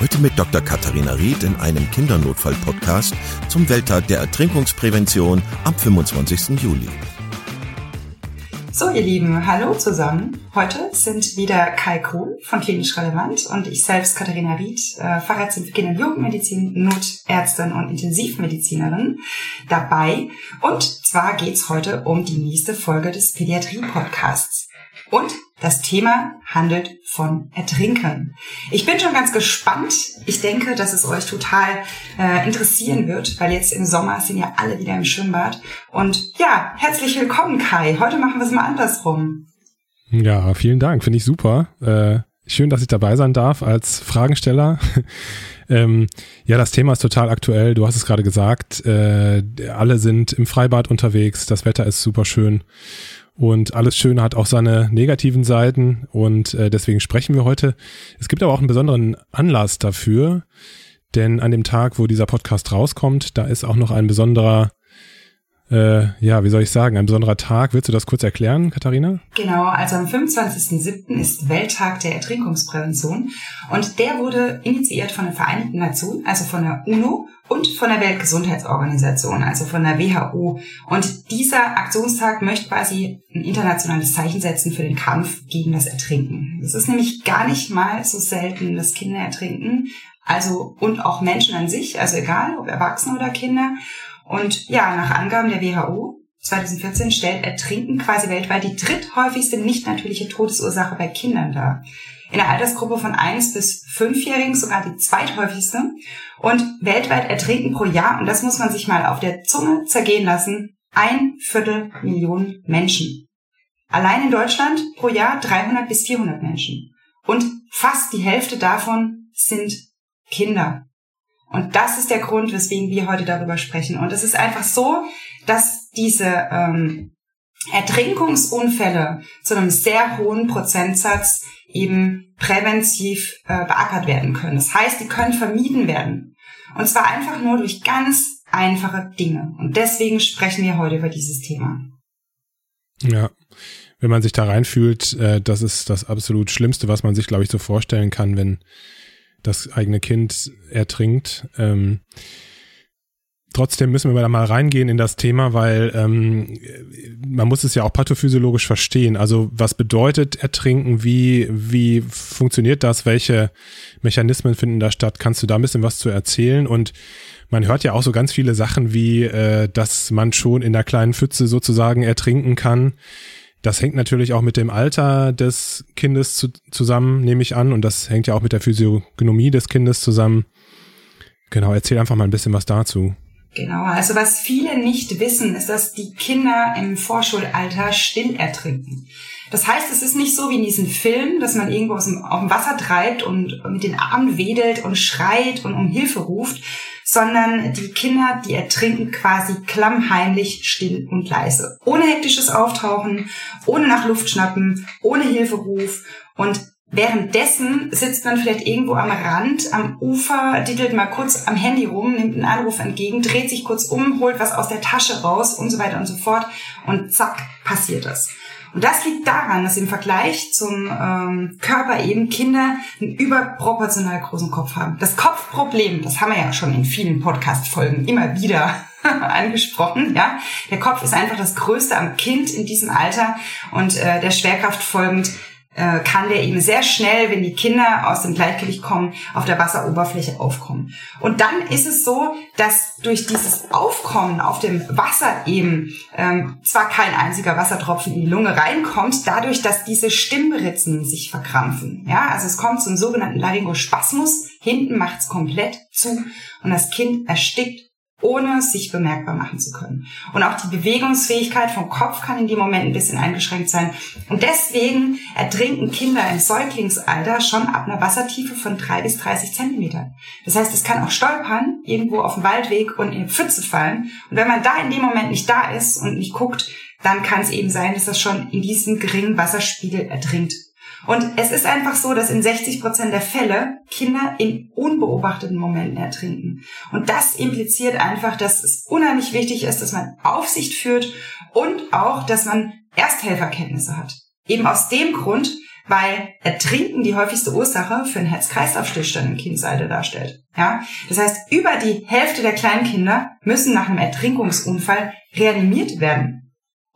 Heute mit Dr. Katharina Ried in einem Kindernotfall-Podcast zum Welttag der Ertrinkungsprävention am 25. Juli. So, ihr Lieben, hallo zusammen. Heute sind wieder Kai Kuhn von Klinisch Relevant und ich selbst, Katharina Ried, äh, Fachärztin für Kinder- und Jugendmedizin, Notärztin und Intensivmedizinerin dabei. Und zwar geht's heute um die nächste Folge des Pädiatrie-Podcasts. Und das Thema handelt von Ertrinken. Ich bin schon ganz gespannt. Ich denke, dass es euch total äh, interessieren wird, weil jetzt im Sommer sind ja alle wieder im Schwimmbad. Und ja, herzlich willkommen, Kai. Heute machen wir es mal andersrum. Ja, vielen Dank. Finde ich super. Äh, schön, dass ich dabei sein darf als Fragensteller. ähm, ja, das Thema ist total aktuell. Du hast es gerade gesagt. Äh, alle sind im Freibad unterwegs. Das Wetter ist super schön. Und alles Schöne hat auch seine negativen Seiten und äh, deswegen sprechen wir heute. Es gibt aber auch einen besonderen Anlass dafür, denn an dem Tag, wo dieser Podcast rauskommt, da ist auch noch ein besonderer äh, ja, wie soll ich sagen, ein besonderer Tag. Willst du das kurz erklären, Katharina? Genau, also am 25.07. ist Welttag der Ertrinkungsprävention und der wurde initiiert von den Vereinten Nationen, also von der UNO und von der Weltgesundheitsorganisation, also von der WHO. Und dieser Aktionstag möchte quasi ein internationales Zeichen setzen für den Kampf gegen das Ertrinken. Es ist nämlich gar nicht mal so selten, dass Kinder ertrinken, also und auch Menschen an sich, also egal ob Erwachsene oder Kinder. Und ja, nach Angaben der WHO 2014 stellt Ertrinken quasi weltweit die dritthäufigste nicht natürliche Todesursache bei Kindern dar. In der Altersgruppe von 1 bis 5-Jährigen sogar die zweithäufigste. Und weltweit ertrinken pro Jahr, und das muss man sich mal auf der Zunge zergehen lassen, ein Viertel Millionen Menschen. Allein in Deutschland pro Jahr 300 bis 400 Menschen. Und fast die Hälfte davon sind Kinder. Und das ist der Grund, weswegen wir heute darüber sprechen. Und es ist einfach so, dass diese ähm, Ertrinkungsunfälle zu einem sehr hohen Prozentsatz eben präventiv äh, beackert werden können. Das heißt, die können vermieden werden. Und zwar einfach nur durch ganz einfache Dinge. Und deswegen sprechen wir heute über dieses Thema. Ja, wenn man sich da reinfühlt, äh, das ist das absolut Schlimmste, was man sich, glaube ich, so vorstellen kann, wenn das eigene Kind ertrinkt. Ähm, trotzdem müssen wir da mal reingehen in das Thema, weil ähm, man muss es ja auch pathophysiologisch verstehen. Also was bedeutet Ertrinken? Wie, wie funktioniert das? Welche Mechanismen finden da statt? Kannst du da ein bisschen was zu erzählen? Und man hört ja auch so ganz viele Sachen wie, äh, dass man schon in der kleinen Pfütze sozusagen ertrinken kann. Das hängt natürlich auch mit dem Alter des Kindes zu, zusammen, nehme ich an. Und das hängt ja auch mit der Physiognomie des Kindes zusammen. Genau, erzähl einfach mal ein bisschen was dazu. Genau, also was viele nicht wissen, ist, dass die Kinder im Vorschulalter still ertrinken. Das heißt, es ist nicht so wie in diesem Film, dass man irgendwo auf dem Wasser treibt und mit den Armen wedelt und schreit und um Hilfe ruft, sondern die Kinder, die ertrinken quasi klammheimlich still und leise. Ohne hektisches Auftauchen, ohne nach Luft schnappen, ohne Hilferuf und Währenddessen sitzt man vielleicht irgendwo am Rand, am Ufer, dittelt mal kurz am Handy rum, nimmt einen Anruf entgegen, dreht sich kurz um, holt was aus der Tasche raus und so weiter und so fort und zack, passiert das. Und das liegt daran, dass im Vergleich zum ähm, Körper eben Kinder einen überproportional großen Kopf haben. Das Kopfproblem, das haben wir ja schon in vielen Podcast-Folgen immer wieder angesprochen. Ja, der Kopf ist einfach das Größte am Kind in diesem Alter und äh, der Schwerkraft folgend äh, kann der eben sehr schnell, wenn die Kinder aus dem Gleichgewicht kommen, auf der Wasseroberfläche aufkommen. Und dann ist es so, dass durch dieses Aufkommen auf dem Wasser eben ähm, zwar kein einziger Wassertropfen in die Lunge reinkommt, dadurch, dass diese Stimmritzen sich verkrampfen. Ja, also es kommt zum sogenannten Laryngospasmus. Hinten macht's komplett zu und das Kind erstickt ohne sich bemerkbar machen zu können. Und auch die Bewegungsfähigkeit vom Kopf kann in dem Moment ein bisschen eingeschränkt sein. Und deswegen ertrinken Kinder im Säuglingsalter schon ab einer Wassertiefe von drei bis 30 Zentimetern. Das heißt, es kann auch stolpern, irgendwo auf dem Waldweg und in eine Pfütze fallen. Und wenn man da in dem Moment nicht da ist und nicht guckt, dann kann es eben sein, dass das schon in diesem geringen Wasserspiegel ertrinkt. Und es ist einfach so, dass in 60 Prozent der Fälle Kinder in unbeobachteten Momenten ertrinken. Und das impliziert einfach, dass es unheimlich wichtig ist, dass man Aufsicht führt und auch, dass man Ersthelferkenntnisse hat. Eben aus dem Grund, weil Ertrinken die häufigste Ursache für einen Herz-Kreislauf-Stillstand im Kindesalter darstellt. Ja, das heißt, über die Hälfte der Kleinkinder müssen nach einem Ertrinkungsunfall reanimiert werden.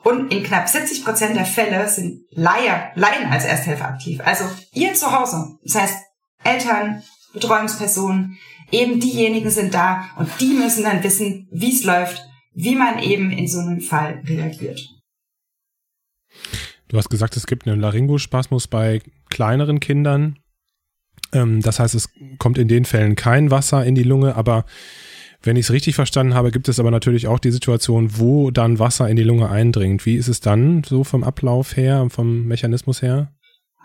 Und in knapp 70 Prozent der Fälle sind Laie, Laien als Ersthelfer aktiv. Also ihr zu Hause. Das heißt, Eltern, Betreuungspersonen, eben diejenigen sind da und die müssen dann wissen, wie es läuft, wie man eben in so einem Fall reagiert. Du hast gesagt, es gibt einen Laryngospasmus bei kleineren Kindern. Ähm, das heißt, es kommt in den Fällen kein Wasser in die Lunge, aber wenn ich es richtig verstanden habe, gibt es aber natürlich auch die Situation, wo dann Wasser in die Lunge eindringt. Wie ist es dann so vom Ablauf her, vom Mechanismus her?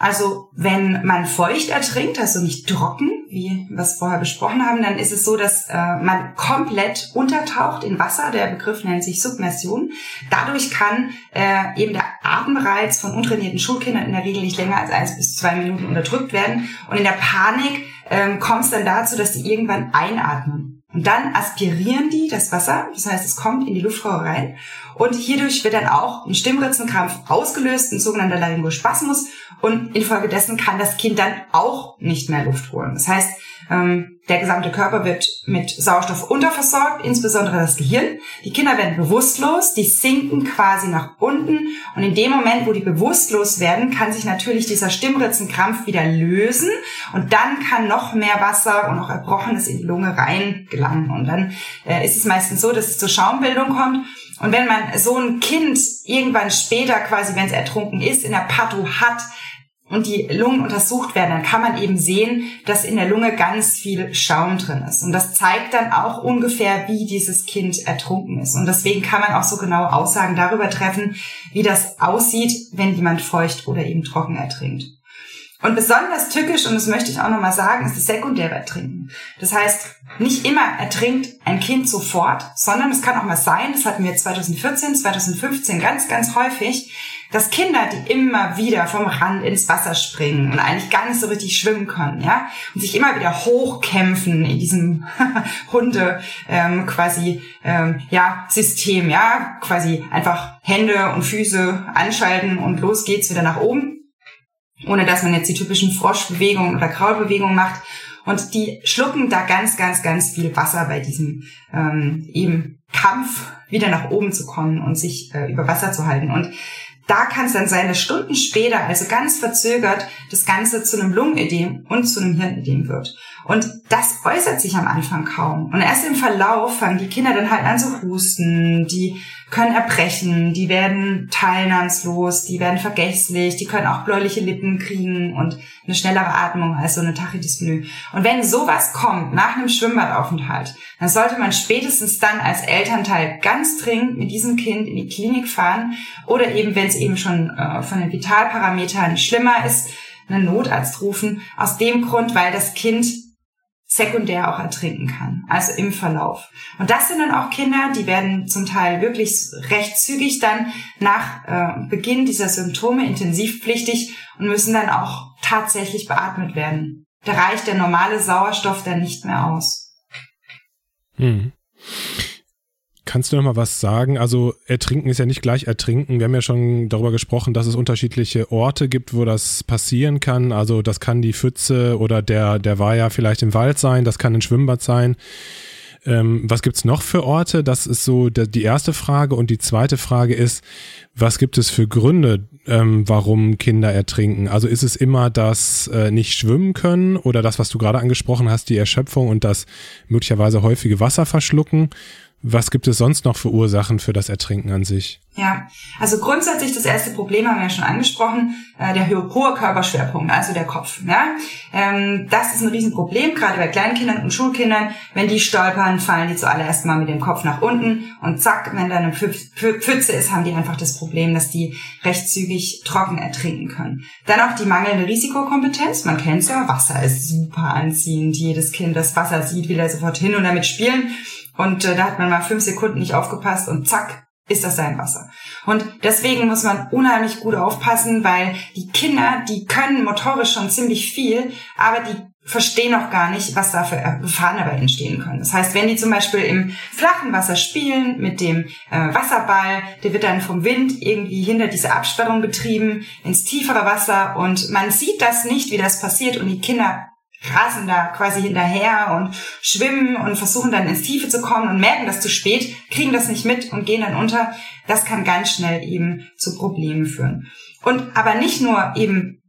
Also wenn man feucht ertrinkt, also nicht trocken, wie wir es vorher besprochen haben, dann ist es so, dass äh, man komplett untertaucht in Wasser. Der Begriff nennt sich Submersion. Dadurch kann äh, eben der Atemreiz von untrainierten Schulkindern in der Regel nicht länger als eins bis zwei Minuten unterdrückt werden. Und in der Panik ähm, kommt es dann dazu, dass die irgendwann einatmen. Und dann aspirieren die das Wasser, das heißt, es kommt in die Luftröhre rein und hierdurch wird dann auch ein Stimmritzenkrampf ausgelöst, ein sogenannter Laryngospasmus und infolgedessen kann das Kind dann auch nicht mehr Luft holen. Das heißt, der gesamte Körper wird mit Sauerstoff unterversorgt, insbesondere das Gehirn. Die Kinder werden bewusstlos, die sinken quasi nach unten. Und in dem Moment, wo die bewusstlos werden, kann sich natürlich dieser Stimmritzenkrampf wieder lösen. Und dann kann noch mehr Wasser und auch Erbrochenes in die Lunge rein gelangen und dann äh, ist es meistens so, dass es zur Schaumbildung kommt. Und wenn man so ein Kind irgendwann später quasi, wenn es ertrunken ist, in der Patho hat, und die Lungen untersucht werden, dann kann man eben sehen, dass in der Lunge ganz viel Schaum drin ist. Und das zeigt dann auch ungefähr, wie dieses Kind ertrunken ist. Und deswegen kann man auch so genaue Aussagen darüber treffen, wie das aussieht, wenn jemand feucht oder eben trocken ertrinkt. Und besonders tückisch, und das möchte ich auch nochmal sagen, ist das sekundäre Ertrinken. Das heißt, nicht immer ertrinkt ein Kind sofort, sondern es kann auch mal sein, das hatten wir 2014, 2015 ganz, ganz häufig, dass Kinder, die immer wieder vom Rand ins Wasser springen und eigentlich gar nicht so richtig schwimmen können, ja, und sich immer wieder hochkämpfen in diesem Hunde ähm, quasi ähm, ja System, ja, quasi einfach Hände und Füße anschalten und los geht's wieder nach oben, ohne dass man jetzt die typischen Froschbewegungen oder Kraulbewegungen macht. Und die schlucken da ganz, ganz, ganz viel Wasser bei diesem ähm, eben Kampf, wieder nach oben zu kommen und sich äh, über Wasser zu halten. Und da kann es dann sein, dass Stunden später, also ganz verzögert, das Ganze zu einem Lungenödem und zu einem Hirnödem wird. Und das äußert sich am Anfang kaum. Und erst im Verlauf fangen die Kinder dann halt an zu husten, die können erbrechen, die werden teilnahmslos, die werden vergesslich, die können auch bläuliche Lippen kriegen und eine schnellere Atmung als so eine Tachydyspnoe. Und wenn sowas kommt nach einem Schwimmbadaufenthalt, dann sollte man spätestens dann als Elternteil ganz dringend mit diesem Kind in die Klinik fahren oder eben, wenn es eben schon äh, von den Vitalparametern schlimmer ist, einen Notarzt rufen. Aus dem Grund, weil das Kind sekundär auch ertrinken kann, also im Verlauf. Und das sind dann auch Kinder, die werden zum Teil wirklich recht zügig dann nach äh, Beginn dieser Symptome intensivpflichtig und müssen dann auch tatsächlich beatmet werden. Da reicht der normale Sauerstoff dann nicht mehr aus. Hm. Kannst du noch mal was sagen? Also Ertrinken ist ja nicht gleich Ertrinken. Wir haben ja schon darüber gesprochen, dass es unterschiedliche Orte gibt, wo das passieren kann. Also das kann die Pfütze oder der, der war ja vielleicht im Wald sein, das kann ein Schwimmbad sein. Ähm, was gibt's noch für Orte? Das ist so die erste Frage. Und die zweite Frage ist, was gibt es für Gründe, ähm, warum Kinder ertrinken? Also ist es immer das äh, nicht schwimmen können oder das, was du gerade angesprochen hast, die Erschöpfung und das möglicherweise häufige Wasser verschlucken? Was gibt es sonst noch für Ursachen für das Ertrinken an sich? Ja, also grundsätzlich das erste Problem haben wir ja schon angesprochen, äh, der hohe Körperschwerpunkt, also der Kopf. Ja? Ähm, das ist ein Riesenproblem, gerade bei Kleinkindern und Schulkindern. Wenn die stolpern, fallen die zuallererst mal mit dem Kopf nach unten und zack, wenn da eine Pfütze ist, haben die einfach das Problem, dass die recht zügig trocken ertrinken können. Dann auch die mangelnde Risikokompetenz. Man kennt ja, Wasser ist super anziehend. Jedes Kind, das Wasser sieht, will er sofort hin und damit spielen. Und äh, da hat man mal fünf Sekunden nicht aufgepasst und zack, ist das sein Wasser. Und deswegen muss man unheimlich gut aufpassen, weil die Kinder, die können motorisch schon ziemlich viel, aber die verstehen auch gar nicht, was da für Gefahren dabei entstehen können. Das heißt, wenn die zum Beispiel im flachen Wasser spielen mit dem äh, Wasserball, der wird dann vom Wind irgendwie hinter diese Absperrung getrieben ins tiefere Wasser und man sieht das nicht, wie das passiert und die Kinder rasen da quasi hinterher und schwimmen und versuchen dann ins Tiefe zu kommen und merken das zu spät, kriegen das nicht mit und gehen dann unter. Das kann ganz schnell eben zu Problemen führen. Und aber nicht nur eben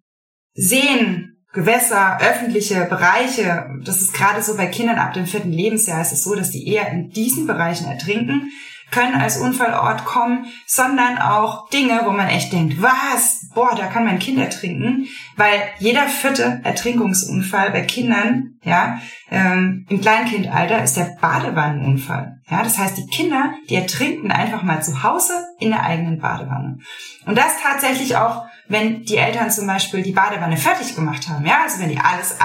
sehen, Gewässer, öffentliche Bereiche, das ist gerade so bei Kindern ab dem vierten Lebensjahr, ist es so, dass die eher in diesen Bereichen ertrinken, können als Unfallort kommen, sondern auch Dinge, wo man echt denkt, was? Boah, da kann mein Kind ertrinken, weil jeder vierte Ertrinkungsunfall bei Kindern, ja, ähm, im Kleinkindalter ist der Badewannenunfall. Ja, das heißt, die Kinder, die ertrinken einfach mal zu Hause in der eigenen Badewanne. Und das tatsächlich auch, wenn die Eltern zum Beispiel die Badewanne fertig gemacht haben, ja, also wenn die alles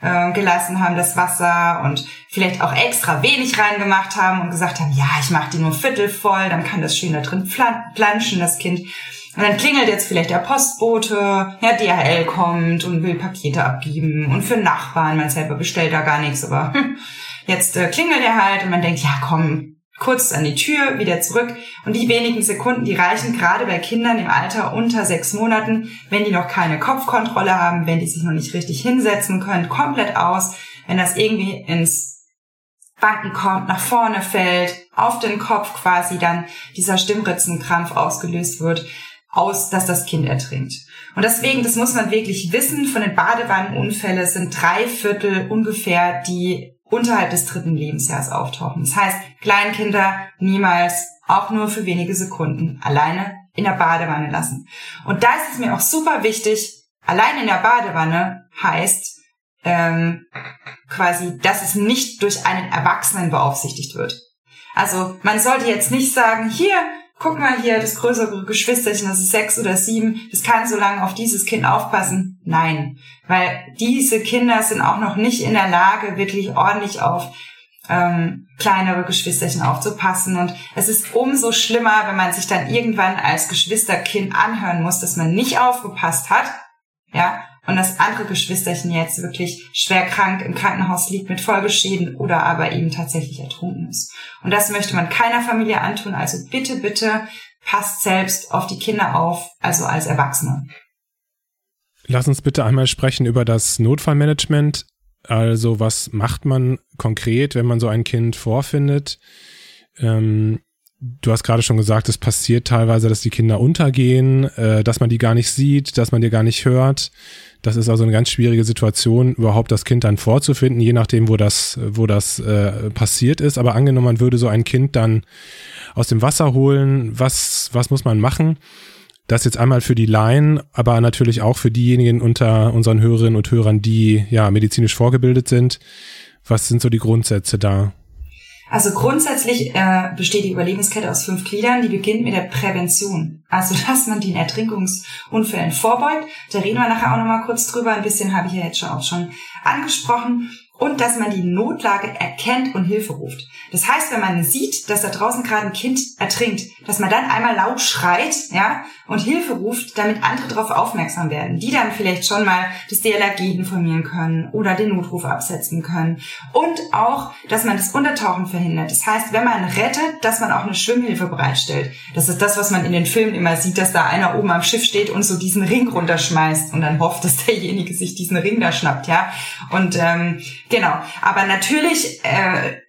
eingelassen haben, das Wasser und vielleicht auch extra wenig reingemacht haben und gesagt haben, ja, ich mache die nur viertel voll, dann kann das schön da drin planschen, das Kind. Und dann klingelt jetzt vielleicht der Postbote, ja, DHL kommt und will Pakete abgeben und für Nachbarn, man selber bestellt da gar nichts, aber jetzt äh, klingelt er halt und man denkt, ja, komm, kurz an die Tür, wieder zurück. Und die wenigen Sekunden, die reichen gerade bei Kindern im Alter unter sechs Monaten, wenn die noch keine Kopfkontrolle haben, wenn die sich noch nicht richtig hinsetzen können, komplett aus. Wenn das irgendwie ins Banken kommt, nach vorne fällt, auf den Kopf quasi dann dieser Stimmritzenkrampf ausgelöst wird, aus, dass das Kind ertrinkt. Und deswegen, das muss man wirklich wissen, von den Badewannenunfällen sind drei Viertel ungefähr, die unterhalb des dritten Lebensjahres auftauchen. Das heißt, Kleinkinder niemals, auch nur für wenige Sekunden, alleine in der Badewanne lassen. Und da ist es mir auch super wichtig, allein in der Badewanne heißt, ähm, quasi, dass es nicht durch einen Erwachsenen beaufsichtigt wird. Also man sollte jetzt nicht sagen, hier, guck mal hier, das größere Geschwisterchen, das ist sechs oder sieben, das kann so lange auf dieses Kind aufpassen. Nein, weil diese Kinder sind auch noch nicht in der Lage, wirklich ordentlich auf ähm, kleinere Geschwisterchen aufzupassen. Und es ist umso schlimmer, wenn man sich dann irgendwann als Geschwisterkind anhören muss, dass man nicht aufgepasst hat. Ja, und das andere Geschwisterchen jetzt wirklich schwer krank im Krankenhaus liegt mit Folgeschäden oder aber eben tatsächlich ertrunken ist. Und das möchte man keiner Familie antun. Also bitte, bitte passt selbst auf die Kinder auf, also als Erwachsene. Lass uns bitte einmal sprechen über das Notfallmanagement. Also was macht man konkret, wenn man so ein Kind vorfindet? Ähm, du hast gerade schon gesagt, es passiert teilweise, dass die Kinder untergehen, äh, dass man die gar nicht sieht, dass man die gar nicht hört. Das ist also eine ganz schwierige Situation, überhaupt das Kind dann vorzufinden, je nachdem, wo das, wo das äh, passiert ist. Aber angenommen, man würde so ein Kind dann aus dem Wasser holen, was, was muss man machen? Das jetzt einmal für die Laien, aber natürlich auch für diejenigen unter unseren Hörerinnen und Hörern, die ja medizinisch vorgebildet sind. Was sind so die Grundsätze da? Also grundsätzlich äh, besteht die Überlebenskette aus fünf Gliedern. Die beginnt mit der Prävention. Also, dass man den Ertrinkungsunfällen vorbeugt. Da reden wir nachher auch nochmal kurz drüber. Ein bisschen habe ich ja jetzt schon auch schon angesprochen und dass man die Notlage erkennt und Hilfe ruft. Das heißt, wenn man sieht, dass da draußen gerade ein Kind ertrinkt, dass man dann einmal laut schreit, ja, und Hilfe ruft, damit andere darauf aufmerksam werden, die dann vielleicht schon mal das DLRG informieren können oder den Notruf absetzen können. Und auch, dass man das Untertauchen verhindert. Das heißt, wenn man rettet, dass man auch eine Schwimmhilfe bereitstellt. Das ist das, was man in den Filmen immer sieht, dass da einer oben am Schiff steht und so diesen Ring runterschmeißt und dann hofft, dass derjenige sich diesen Ring da schnappt, ja. Und ähm, Genau. Aber natürlich, äh,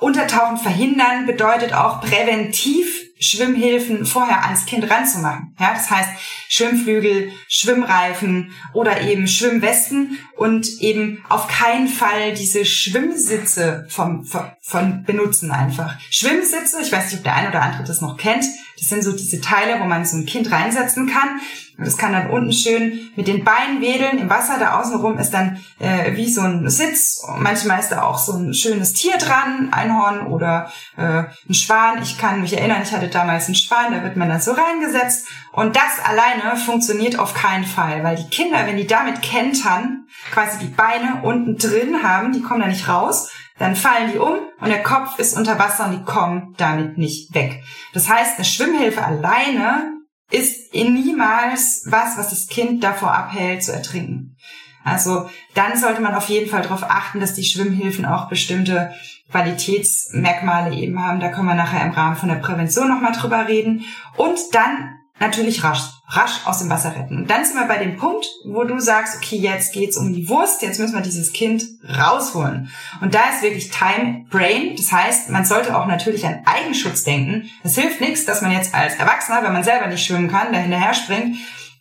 Untertauchen verhindern bedeutet auch präventiv Schwimmhilfen vorher ans Kind ranzumachen. Ja, das heißt Schwimmflügel, Schwimmreifen oder eben Schwimmwesten und eben auf keinen Fall diese Schwimmsitze vom, von, von benutzen einfach. Schwimmsitze, ich weiß nicht, ob der eine oder andere das noch kennt, das sind so diese Teile, wo man so ein Kind reinsetzen kann. Und das kann dann unten schön mit den Beinen wedeln im Wasser. Da außenrum ist dann äh, wie so ein Sitz. Manchmal ist da auch so ein schönes Tier dran, Einhorn oder äh, ein Schwan. Ich kann mich erinnern, ich hatte damals einen Schwan, da wird man dann so reingesetzt. Und das alleine funktioniert auf keinen Fall, weil die Kinder, wenn die damit kentern, quasi die Beine unten drin haben, die kommen da nicht raus, dann fallen die um und der Kopf ist unter Wasser und die kommen damit nicht weg. Das heißt, eine Schwimmhilfe alleine ist niemals was, was das Kind davor abhält zu ertrinken. Also dann sollte man auf jeden Fall darauf achten, dass die Schwimmhilfen auch bestimmte Qualitätsmerkmale eben haben. Da können wir nachher im Rahmen von der Prävention nochmal drüber reden. Und dann natürlich rasch, rasch aus dem Wasser retten. Und dann sind wir bei dem Punkt, wo du sagst, okay, jetzt geht's um die Wurst, jetzt müssen wir dieses Kind rausholen. Und da ist wirklich Time Brain. Das heißt, man sollte auch natürlich an Eigenschutz denken. Es hilft nichts, dass man jetzt als Erwachsener, wenn man selber nicht schwimmen kann, da hinterher springt.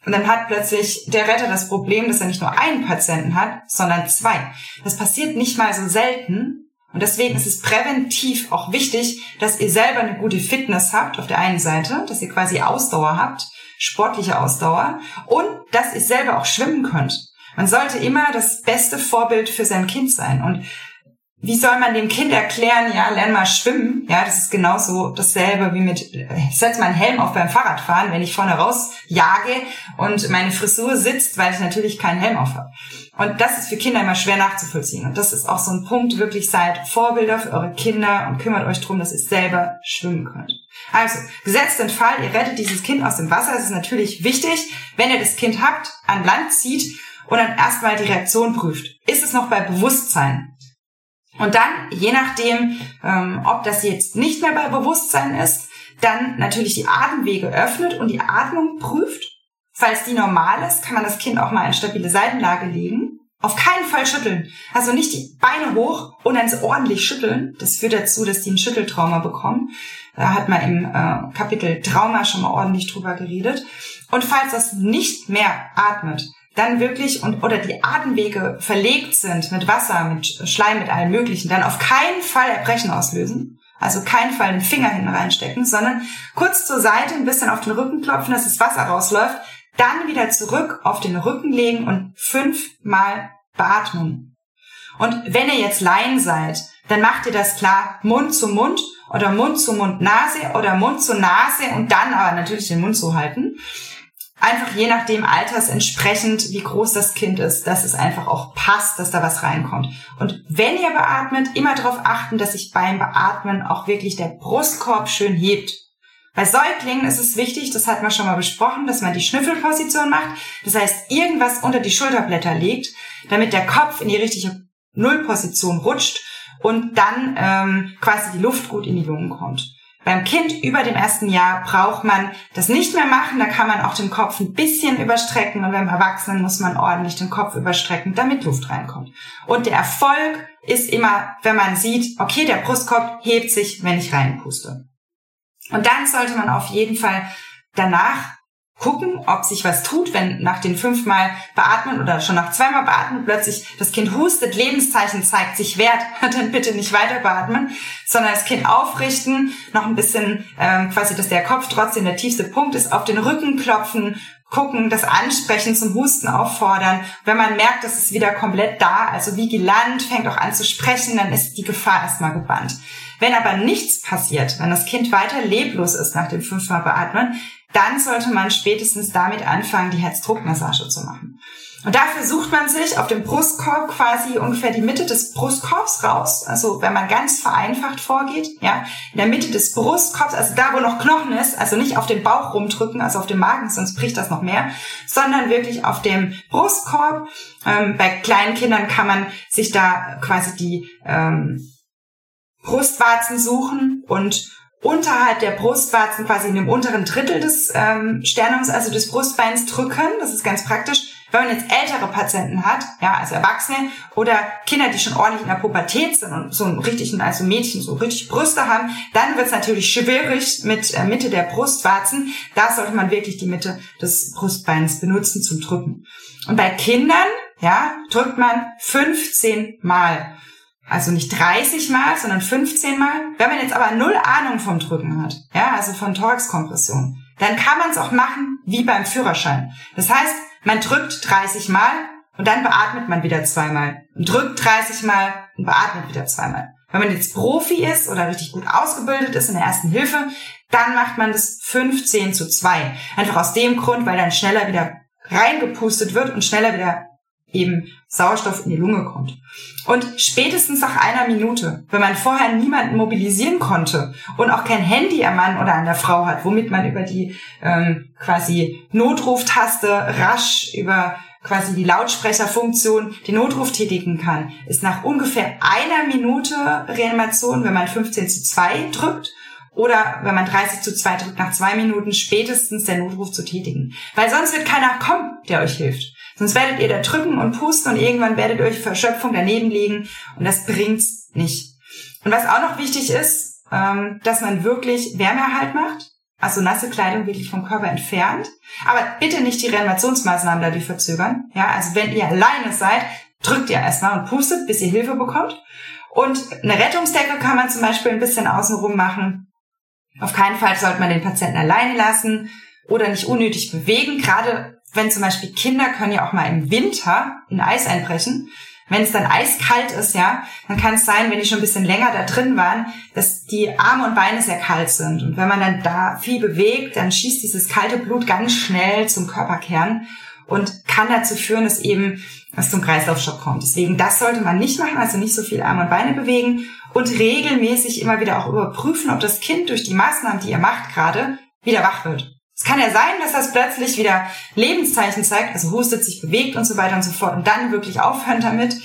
Und dann hat plötzlich der Retter das Problem, dass er nicht nur einen Patienten hat, sondern zwei. Das passiert nicht mal so selten. Und deswegen ist es präventiv auch wichtig, dass ihr selber eine gute Fitness habt auf der einen Seite, dass ihr quasi Ausdauer habt, sportliche Ausdauer und dass ihr selber auch schwimmen könnt. Man sollte immer das beste Vorbild für sein Kind sein. Und wie soll man dem Kind erklären, ja, lern mal schwimmen? Ja, das ist genauso dasselbe wie mit, ich setze meinen Helm auf beim Fahrradfahren, wenn ich vorne raus jage und meine Frisur sitzt, weil ich natürlich keinen Helm auf habe. Und das ist für Kinder immer schwer nachzuvollziehen. Und das ist auch so ein Punkt, wirklich seid Vorbilder für eure Kinder und kümmert euch darum, dass ihr selber schwimmen könnt. Also, gesetzt den Fall, ihr rettet dieses Kind aus dem Wasser. Es ist natürlich wichtig, wenn ihr das Kind habt, an Land zieht und dann erstmal die Reaktion prüft. Ist es noch bei Bewusstsein? Und dann, je nachdem, ähm, ob das jetzt nicht mehr bei Bewusstsein ist, dann natürlich die Atemwege öffnet und die Atmung prüft. Falls die normal ist, kann man das Kind auch mal in stabile Seitenlage legen. Auf keinen Fall schütteln. Also nicht die Beine hoch und dann ordentlich schütteln. Das führt dazu, dass die ein Schütteltrauma bekommen. Da hat man im äh, Kapitel Trauma schon mal ordentlich drüber geredet. Und falls das nicht mehr atmet, dann wirklich und oder die Atemwege verlegt sind mit Wasser, mit Schleim, mit allem Möglichen, dann auf keinen Fall Erbrechen auslösen. Also keinen Fall den Finger hinten reinstecken, sondern kurz zur Seite, ein bisschen auf den Rücken klopfen, dass das Wasser rausläuft, dann wieder zurück auf den Rücken legen und fünfmal beatmen. Und wenn ihr jetzt Laien seid, dann macht ihr das klar Mund zu Mund oder Mund zu Mund Nase oder Mund zu Nase und dann aber natürlich den Mund zu halten. Einfach je nachdem Alters entsprechend, wie groß das Kind ist, dass es einfach auch passt, dass da was reinkommt. Und wenn ihr beatmet, immer darauf achten, dass sich beim Beatmen auch wirklich der Brustkorb schön hebt. Bei Säuglingen ist es wichtig, das hatten wir schon mal besprochen, dass man die Schnüffelposition macht. Das heißt, irgendwas unter die Schulterblätter legt, damit der Kopf in die richtige Nullposition rutscht und dann ähm, quasi die Luft gut in die Lungen kommt. Beim Kind über dem ersten Jahr braucht man das nicht mehr machen. Da kann man auch den Kopf ein bisschen überstrecken und beim Erwachsenen muss man ordentlich den Kopf überstrecken, damit Luft reinkommt. Und der Erfolg ist immer, wenn man sieht, okay, der Brustkorb hebt sich, wenn ich reinpuste. Und dann sollte man auf jeden Fall danach gucken, ob sich was tut, wenn nach den fünfmal beatmen oder schon nach zweimal beatmen plötzlich das Kind hustet, Lebenszeichen zeigt, sich wehrt, dann bitte nicht weiter beatmen, sondern das Kind aufrichten, noch ein bisschen ähm, quasi, dass der Kopf trotzdem der tiefste Punkt ist, auf den Rücken klopfen, gucken, das Ansprechen zum Husten auffordern. Wenn man merkt, dass es wieder komplett da, also wie gelandet, fängt auch an zu sprechen, dann ist die Gefahr erstmal gebannt. Wenn aber nichts passiert, wenn das Kind weiter leblos ist nach dem fünfmal Beatmen, dann sollte man spätestens damit anfangen, die Herzdruckmassage zu machen. Und dafür sucht man sich auf dem Brustkorb quasi ungefähr die Mitte des Brustkorbs raus. Also wenn man ganz vereinfacht vorgeht, ja, in der Mitte des Brustkorbs, also da, wo noch Knochen ist, also nicht auf den Bauch rumdrücken, also auf dem Magen, sonst bricht das noch mehr, sondern wirklich auf dem Brustkorb. Ähm, bei kleinen Kindern kann man sich da quasi die ähm, Brustwarzen suchen und unterhalb der Brustwarzen quasi in dem unteren Drittel des ähm, Sternums, also des Brustbeins drücken. Das ist ganz praktisch. Wenn man jetzt ältere Patienten hat, ja, also Erwachsene oder Kinder, die schon ordentlich in der Pubertät sind und so einen richtigen, also Mädchen so richtig Brüste haben, dann wird es natürlich schwierig mit äh, Mitte der Brustwarzen. Da sollte man wirklich die Mitte des Brustbeins benutzen zum Drücken. Und bei Kindern, ja, drückt man 15 Mal. Also nicht 30 Mal, sondern 15 Mal. Wenn man jetzt aber null Ahnung vom Drücken hat, ja, also von Thoraxkompression, dann kann man es auch machen wie beim Führerschein. Das heißt, man drückt 30 Mal und dann beatmet man wieder zweimal. Und drückt 30 Mal und beatmet wieder zweimal. Wenn man jetzt Profi ist oder richtig gut ausgebildet ist in der ersten Hilfe, dann macht man das 15 zu 2. Einfach aus dem Grund, weil dann schneller wieder reingepustet wird und schneller wieder eben Sauerstoff in die Lunge kommt. Und spätestens nach einer Minute, wenn man vorher niemanden mobilisieren konnte und auch kein Handy am Mann oder an der Frau hat, womit man über die ähm, quasi Notruftaste rasch über quasi die Lautsprecherfunktion den Notruf tätigen kann, ist nach ungefähr einer Minute Reanimation, wenn man 15 zu 2 drückt, oder wenn man 30 zu 2 drückt, nach zwei Minuten spätestens der Notruf zu tätigen. Weil sonst wird keiner kommen, der euch hilft. Sonst werdet ihr da drücken und pusten und irgendwann werdet ihr euch Verschöpfung daneben liegen und das bringt's nicht. Und was auch noch wichtig ist, ähm, dass man wirklich Wärmeerhalt macht, also nasse Kleidung wirklich vom Körper entfernt. Aber bitte nicht die Reanimationsmaßnahmen dadurch verzögern. Ja, also wenn ihr alleine seid, drückt ihr erstmal und pustet, bis ihr Hilfe bekommt. Und eine Rettungsdecke kann man zum Beispiel ein bisschen außenrum machen. Auf keinen Fall sollte man den Patienten alleine lassen oder nicht unnötig bewegen. Gerade wenn zum Beispiel Kinder können ja auch mal im Winter in Eis einbrechen. Wenn es dann eiskalt ist, ja, dann kann es sein, wenn die schon ein bisschen länger da drin waren, dass die Arme und Beine sehr kalt sind. Und wenn man dann da viel bewegt, dann schießt dieses kalte Blut ganz schnell zum Körperkern und kann dazu führen, dass eben es zum Kreislaufschock kommt. Deswegen, das sollte man nicht machen, also nicht so viel Arme und Beine bewegen und regelmäßig immer wieder auch überprüfen, ob das Kind durch die Maßnahmen, die ihr macht gerade, wieder wach wird. Es kann ja sein, dass das plötzlich wieder Lebenszeichen zeigt, also hustet, sich bewegt und so weiter und so fort und dann wirklich aufhören damit,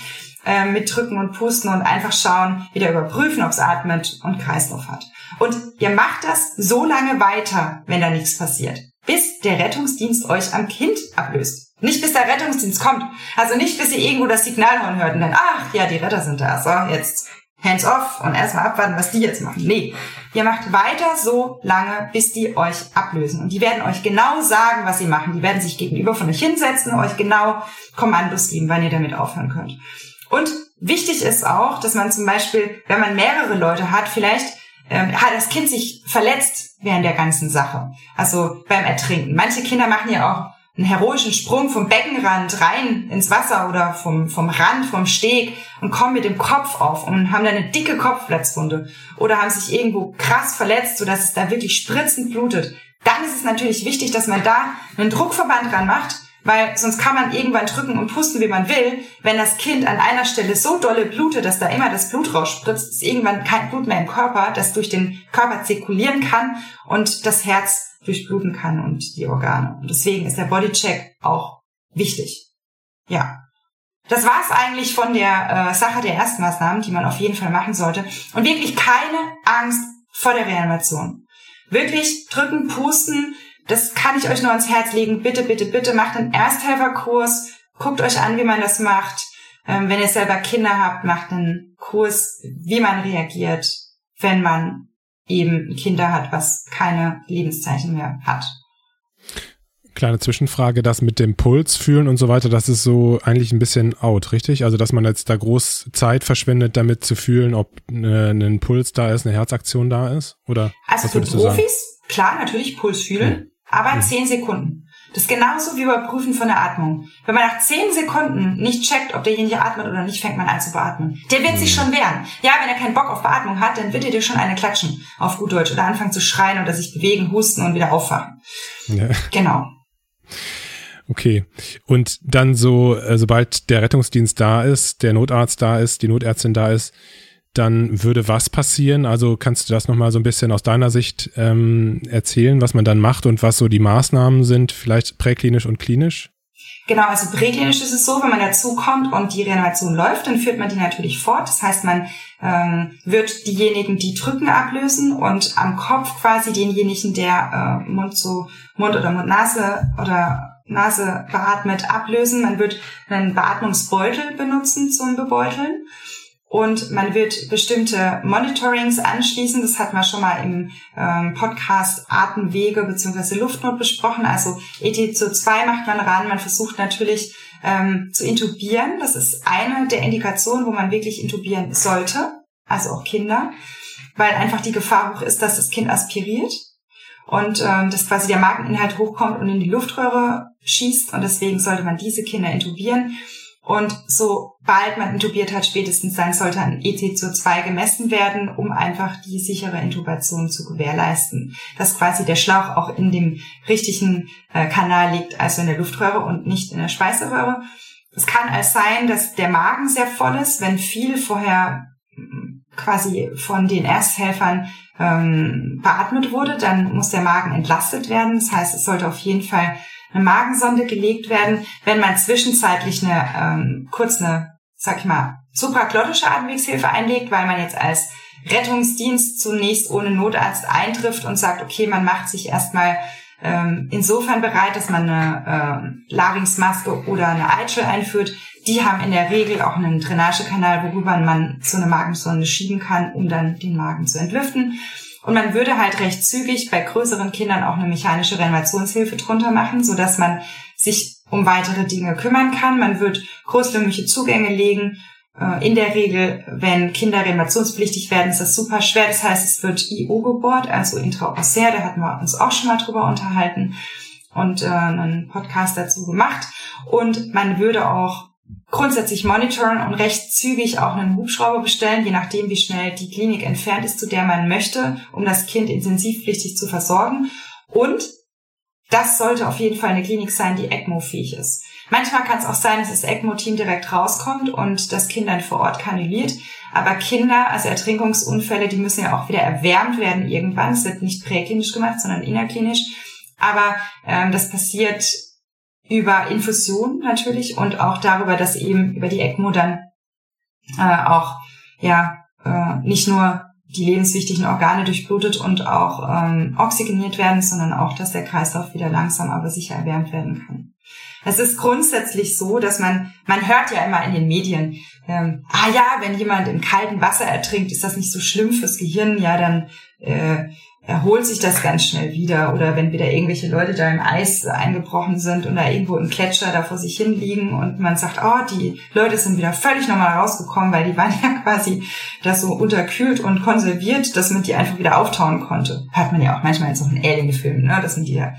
äh, mit drücken und pusten und einfach schauen, wieder überprüfen, ob es atmet und Kreislauf hat. Und ihr macht das so lange weiter, wenn da nichts passiert, bis der Rettungsdienst euch am Kind ablöst. Nicht bis der Rettungsdienst kommt. Also nicht bis ihr irgendwo das Signalhorn hört und dann, ach ja, die Retter sind da. So, jetzt hands off und erstmal abwarten, was die jetzt machen. Nee, ihr macht weiter so lange, bis die euch ablösen. Und die werden euch genau sagen, was sie machen. Die werden sich gegenüber von euch hinsetzen, euch genau Kommandos geben, wann ihr damit aufhören könnt. Und wichtig ist auch, dass man zum Beispiel, wenn man mehrere Leute hat, vielleicht ähm, hat das Kind sich verletzt während der ganzen Sache. Also beim Ertrinken. Manche Kinder machen ja auch einen heroischen Sprung vom Beckenrand rein ins Wasser oder vom, vom Rand, vom Steg und kommen mit dem Kopf auf und haben dann eine dicke Kopfplatzwunde oder haben sich irgendwo krass verletzt, sodass es da wirklich spritzend blutet. Dann ist es natürlich wichtig, dass man da einen Druckverband dran macht, weil sonst kann man irgendwann drücken und pusten, wie man will. Wenn das Kind an einer Stelle so dolle blutet, dass da immer das Blut rausspritzt, ist irgendwann kein Blut mehr im Körper, das durch den Körper zirkulieren kann und das Herz durchbluten kann und die Organe. Und deswegen ist der Bodycheck auch wichtig. Ja. Das war's eigentlich von der äh, Sache der Erstmaßnahmen, die man auf jeden Fall machen sollte. Und wirklich keine Angst vor der Reanimation. Wirklich drücken, pusten, das kann ich euch nur ans Herz legen. Bitte, bitte, bitte macht einen Ersthelferkurs. Guckt euch an, wie man das macht. Ähm, wenn ihr selber Kinder habt, macht einen Kurs, wie man reagiert, wenn man eben Kinder hat, was keine Lebenszeichen mehr hat. Kleine Zwischenfrage, das mit dem Puls fühlen und so weiter, das ist so eigentlich ein bisschen out, richtig? Also, dass man jetzt da groß Zeit verschwendet, damit zu fühlen, ob eine, ein Puls da ist, eine Herzaktion da ist? Oder also für Profis, klar, natürlich Puls fühlen, hm. aber hm. zehn Sekunden. Das ist genauso wie überprüfen von der Atmung. Wenn man nach zehn Sekunden nicht checkt, ob derjenige atmet oder nicht, fängt man an zu beatmen. Der wird sich schon wehren. Ja, wenn er keinen Bock auf Beatmung hat, dann wird er dir schon eine klatschen, auf gut Deutsch, oder anfangen zu schreien oder sich bewegen, husten und wieder aufwachen. Ja. Genau. Okay. Und dann so, äh, sobald der Rettungsdienst da ist, der Notarzt da ist, die Notärztin da ist, dann würde was passieren? Also kannst du das nochmal so ein bisschen aus deiner Sicht ähm, erzählen, was man dann macht und was so die Maßnahmen sind, vielleicht präklinisch und klinisch? Genau, also präklinisch ist es so, wenn man dazukommt und die Reanimation läuft, dann führt man die natürlich fort. Das heißt, man ähm, wird diejenigen, die drücken, ablösen und am Kopf quasi denjenigen, der äh, Mund zu Mund oder Mund-Nase oder Nase beatmet ablösen. Man wird einen Beatmungsbeutel benutzen zum Bebeuteln. Und man wird bestimmte Monitorings anschließen. Das hat man schon mal im ähm, Podcast Atemwege bzw. Luftnot besprochen. Also ETZO2 macht man ran. Man versucht natürlich ähm, zu intubieren. Das ist eine der Indikationen, wo man wirklich intubieren sollte. Also auch Kinder. Weil einfach die Gefahr hoch ist, dass das Kind aspiriert und ähm, dass quasi der Mageninhalt hochkommt und in die Luftröhre schießt. Und deswegen sollte man diese Kinder intubieren. Und sobald man intubiert hat, spätestens dann sollte ein ETZO2 gemessen werden, um einfach die sichere Intubation zu gewährleisten. Dass quasi der Schlauch auch in dem richtigen äh, Kanal liegt, also in der Luftröhre und nicht in der Speiseröhre. Es kann als sein, dass der Magen sehr voll ist, wenn viel vorher mm, quasi von den Ersthelfern ähm, beatmet wurde, dann muss der Magen entlastet werden. Das heißt, es sollte auf jeden Fall eine Magensonde gelegt werden. Wenn man zwischenzeitlich eine ähm, kurz eine, sag ich mal, supraglottische Atemwegshilfe einlegt, weil man jetzt als Rettungsdienst zunächst ohne Notarzt eintrifft und sagt, okay, man macht sich erstmal ähm, insofern bereit, dass man eine äh, Larynxmaske oder eine Eitschel einführt. Die haben in der Regel auch einen Drainagekanal, worüber man so eine Magensonde schieben kann, um dann den Magen zu entlüften. Und man würde halt recht zügig bei größeren Kindern auch eine mechanische Reanimationshilfe drunter machen, so dass man sich um weitere Dinge kümmern kann. Man wird großlüngliche Zugänge legen. Äh, in der Regel, wenn Kinder reanimationspflichtig werden, ist das super schwer. Das heißt, es wird IO gebohrt, also intraossär. Da hatten wir uns auch schon mal drüber unterhalten und äh, einen Podcast dazu gemacht. Und man würde auch grundsätzlich monitoren und recht zügig auch einen Hubschrauber bestellen, je nachdem, wie schnell die Klinik entfernt ist, zu der man möchte, um das Kind intensivpflichtig zu versorgen. Und das sollte auf jeden Fall eine Klinik sein, die ECMO-fähig ist. Manchmal kann es auch sein, dass das ECMO-Team direkt rauskommt und das Kind dann vor Ort kanuliert. Aber Kinder, also Ertrinkungsunfälle, die müssen ja auch wieder erwärmt werden irgendwann. Es wird nicht präklinisch gemacht, sondern innerklinisch. Aber ähm, das passiert über Infusion natürlich und auch darüber, dass eben über die ECMO dann äh, auch ja äh, nicht nur die lebenswichtigen Organe durchblutet und auch ähm, oxygeniert werden, sondern auch, dass der Kreislauf wieder langsam aber sicher erwärmt werden kann. Es ist grundsätzlich so, dass man, man hört ja immer in den Medien, ähm, ah ja, wenn jemand im kalten Wasser ertrinkt, ist das nicht so schlimm fürs Gehirn, ja, dann äh, erholt sich das ganz schnell wieder. Oder wenn wieder irgendwelche Leute da im Eis eingebrochen sind und da irgendwo im Gletscher da vor sich hin liegen und man sagt, oh, die Leute sind wieder völlig normal rausgekommen, weil die waren ja quasi da so unterkühlt und konserviert, dass man die einfach wieder auftauen konnte. Hört man ja auch manchmal jetzt noch in Alien-Filmen, ne? dass man die ja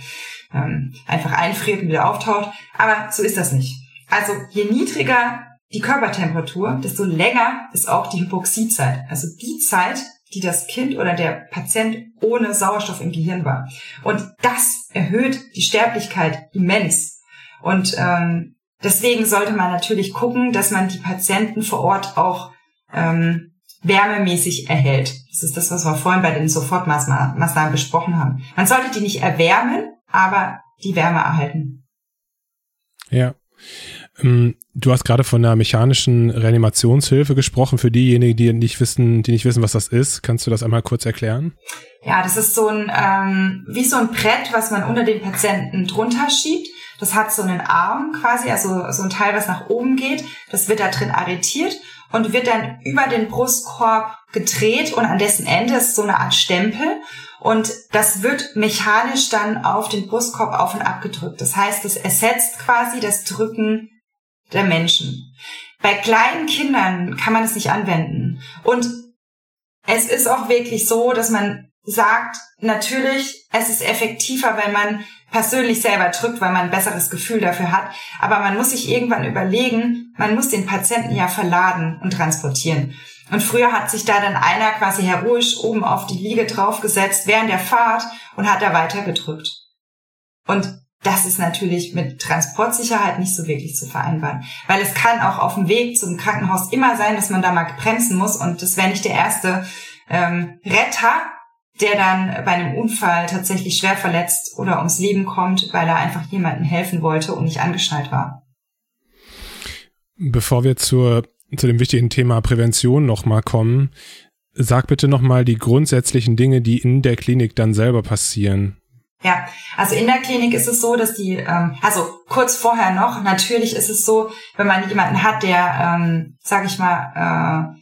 ähm, einfach einfriert und wieder auftaucht. Aber so ist das nicht. Also je niedriger die Körpertemperatur, desto länger ist auch die Hypoxiezeit. Also die Zeit, die das Kind oder der Patient ohne Sauerstoff im Gehirn war. Und das erhöht die Sterblichkeit immens. Und ähm, deswegen sollte man natürlich gucken, dass man die Patienten vor Ort auch ähm, wärmemäßig erhält. Das ist das, was wir vorhin bei den Sofortmaßnahmen besprochen haben. Man sollte die nicht erwärmen, aber die Wärme erhalten. Ja. Ähm, du hast gerade von der mechanischen Reanimationshilfe gesprochen. Für diejenigen, die nicht wissen, die nicht wissen, was das ist, kannst du das einmal kurz erklären? Ja, das ist so ein ähm, wie so ein Brett, was man unter den Patienten drunter schiebt. Das hat so einen Arm quasi, also so ein Teil, was nach oben geht. Das wird da drin arretiert und wird dann über den Brustkorb gedreht und an dessen Ende ist so eine Art Stempel und das wird mechanisch dann auf den Brustkorb auf und ab gedrückt. Das heißt, es ersetzt quasi das Drücken der Menschen. Bei kleinen Kindern kann man es nicht anwenden. Und es ist auch wirklich so, dass man sagt, natürlich, es ist effektiver, wenn man persönlich selber drückt, weil man ein besseres Gefühl dafür hat. Aber man muss sich irgendwann überlegen, man muss den Patienten ja verladen und transportieren. Und früher hat sich da dann einer quasi heroisch oben auf die Liege draufgesetzt während der Fahrt und hat da weiter gedrückt. Und das ist natürlich mit Transportsicherheit nicht so wirklich zu vereinbaren. Weil es kann auch auf dem Weg zum Krankenhaus immer sein, dass man da mal bremsen muss und das wäre nicht der erste ähm, Retter, der dann bei einem Unfall tatsächlich schwer verletzt oder ums Leben kommt, weil er einfach jemandem helfen wollte und nicht angeschnallt war. Bevor wir zur, zu dem wichtigen Thema Prävention nochmal kommen, sag bitte nochmal die grundsätzlichen Dinge, die in der Klinik dann selber passieren. Ja, also in der Klinik ist es so, dass die, ähm, also kurz vorher noch, natürlich ist es so, wenn man jemanden hat, der, ähm, sag ich mal,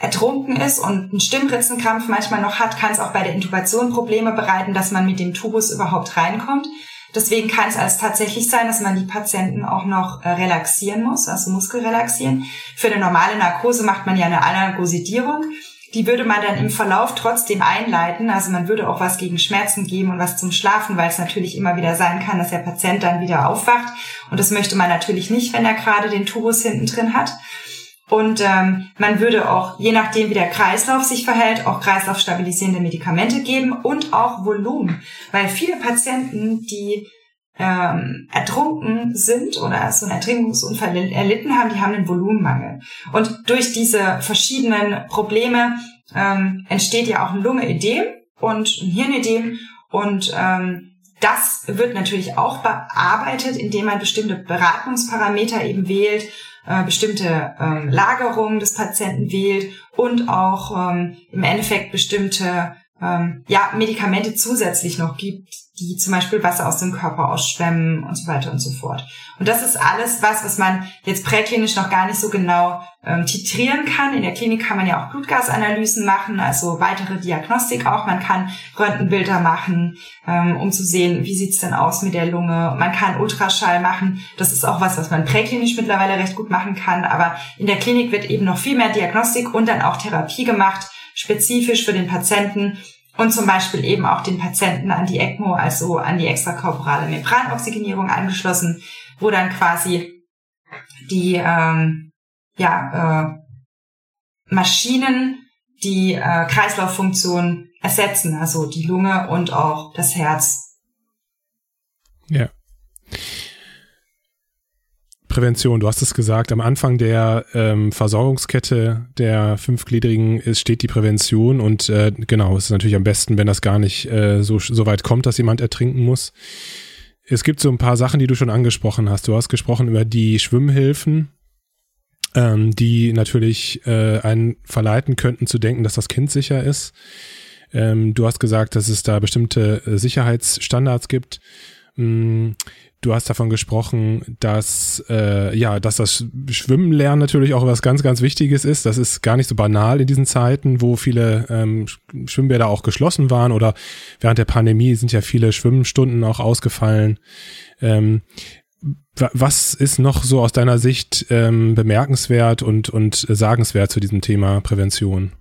äh, ertrunken ist und einen Stimmritzenkrampf manchmal noch hat, kann es auch bei der Intubation Probleme bereiten, dass man mit dem Tubus überhaupt reinkommt. Deswegen kann es als tatsächlich sein, dass man die Patienten auch noch äh, relaxieren muss, also Muskel relaxieren. Für eine normale Narkose macht man ja eine Analgosidierung die würde man dann im Verlauf trotzdem einleiten. Also man würde auch was gegen Schmerzen geben und was zum Schlafen, weil es natürlich immer wieder sein kann, dass der Patient dann wieder aufwacht. Und das möchte man natürlich nicht, wenn er gerade den Tubus hinten drin hat. Und ähm, man würde auch, je nachdem wie der Kreislauf sich verhält, auch kreislaufstabilisierende Medikamente geben und auch Volumen. Weil viele Patienten, die ähm, ertrunken sind oder so einen Ertrinkungsunfall erlitten haben, die haben einen Volumenmangel. Und durch diese verschiedenen Probleme ähm, entsteht ja auch ein Lungeödem und ein Hirnödem und ähm, das wird natürlich auch bearbeitet, indem man bestimmte Beratungsparameter eben wählt, äh, bestimmte ähm, Lagerungen des Patienten wählt und auch ähm, im Endeffekt bestimmte ähm, ja, Medikamente zusätzlich noch gibt, die zum Beispiel Wasser aus dem Körper ausschwemmen und so weiter und so fort. Und das ist alles was, was man jetzt präklinisch noch gar nicht so genau ähm, titrieren kann. In der Klinik kann man ja auch Blutgasanalysen machen, also weitere Diagnostik auch. Man kann Röntgenbilder machen, ähm, um zu sehen, wie sieht's denn aus mit der Lunge. Man kann Ultraschall machen. Das ist auch was, was man präklinisch mittlerweile recht gut machen kann. Aber in der Klinik wird eben noch viel mehr Diagnostik und dann auch Therapie gemacht, spezifisch für den Patienten und zum Beispiel eben auch den Patienten an die ECMO, also an die extrakorporale Membranoxygenierung angeschlossen, wo dann quasi die ähm, ja, äh, Maschinen die äh, Kreislauffunktion ersetzen, also die Lunge und auch das Herz. Prävention, du hast es gesagt, am Anfang der ähm, Versorgungskette der fünfgliedrigen ist, steht die Prävention und äh, genau, es ist natürlich am besten, wenn das gar nicht äh, so, so weit kommt, dass jemand ertrinken muss. Es gibt so ein paar Sachen, die du schon angesprochen hast. Du hast gesprochen über die Schwimmhilfen, ähm, die natürlich äh, einen verleiten könnten zu denken, dass das Kind sicher ist. Ähm, du hast gesagt, dass es da bestimmte äh, Sicherheitsstandards gibt. Du hast davon gesprochen, dass äh, ja, dass das Schwimmen lernen natürlich auch was ganz, ganz Wichtiges ist. Das ist gar nicht so banal in diesen Zeiten, wo viele ähm, Schwimmbäder auch geschlossen waren oder während der Pandemie sind ja viele Schwimmstunden auch ausgefallen. Ähm, was ist noch so aus deiner Sicht ähm, bemerkenswert und, und sagenswert zu diesem Thema Prävention?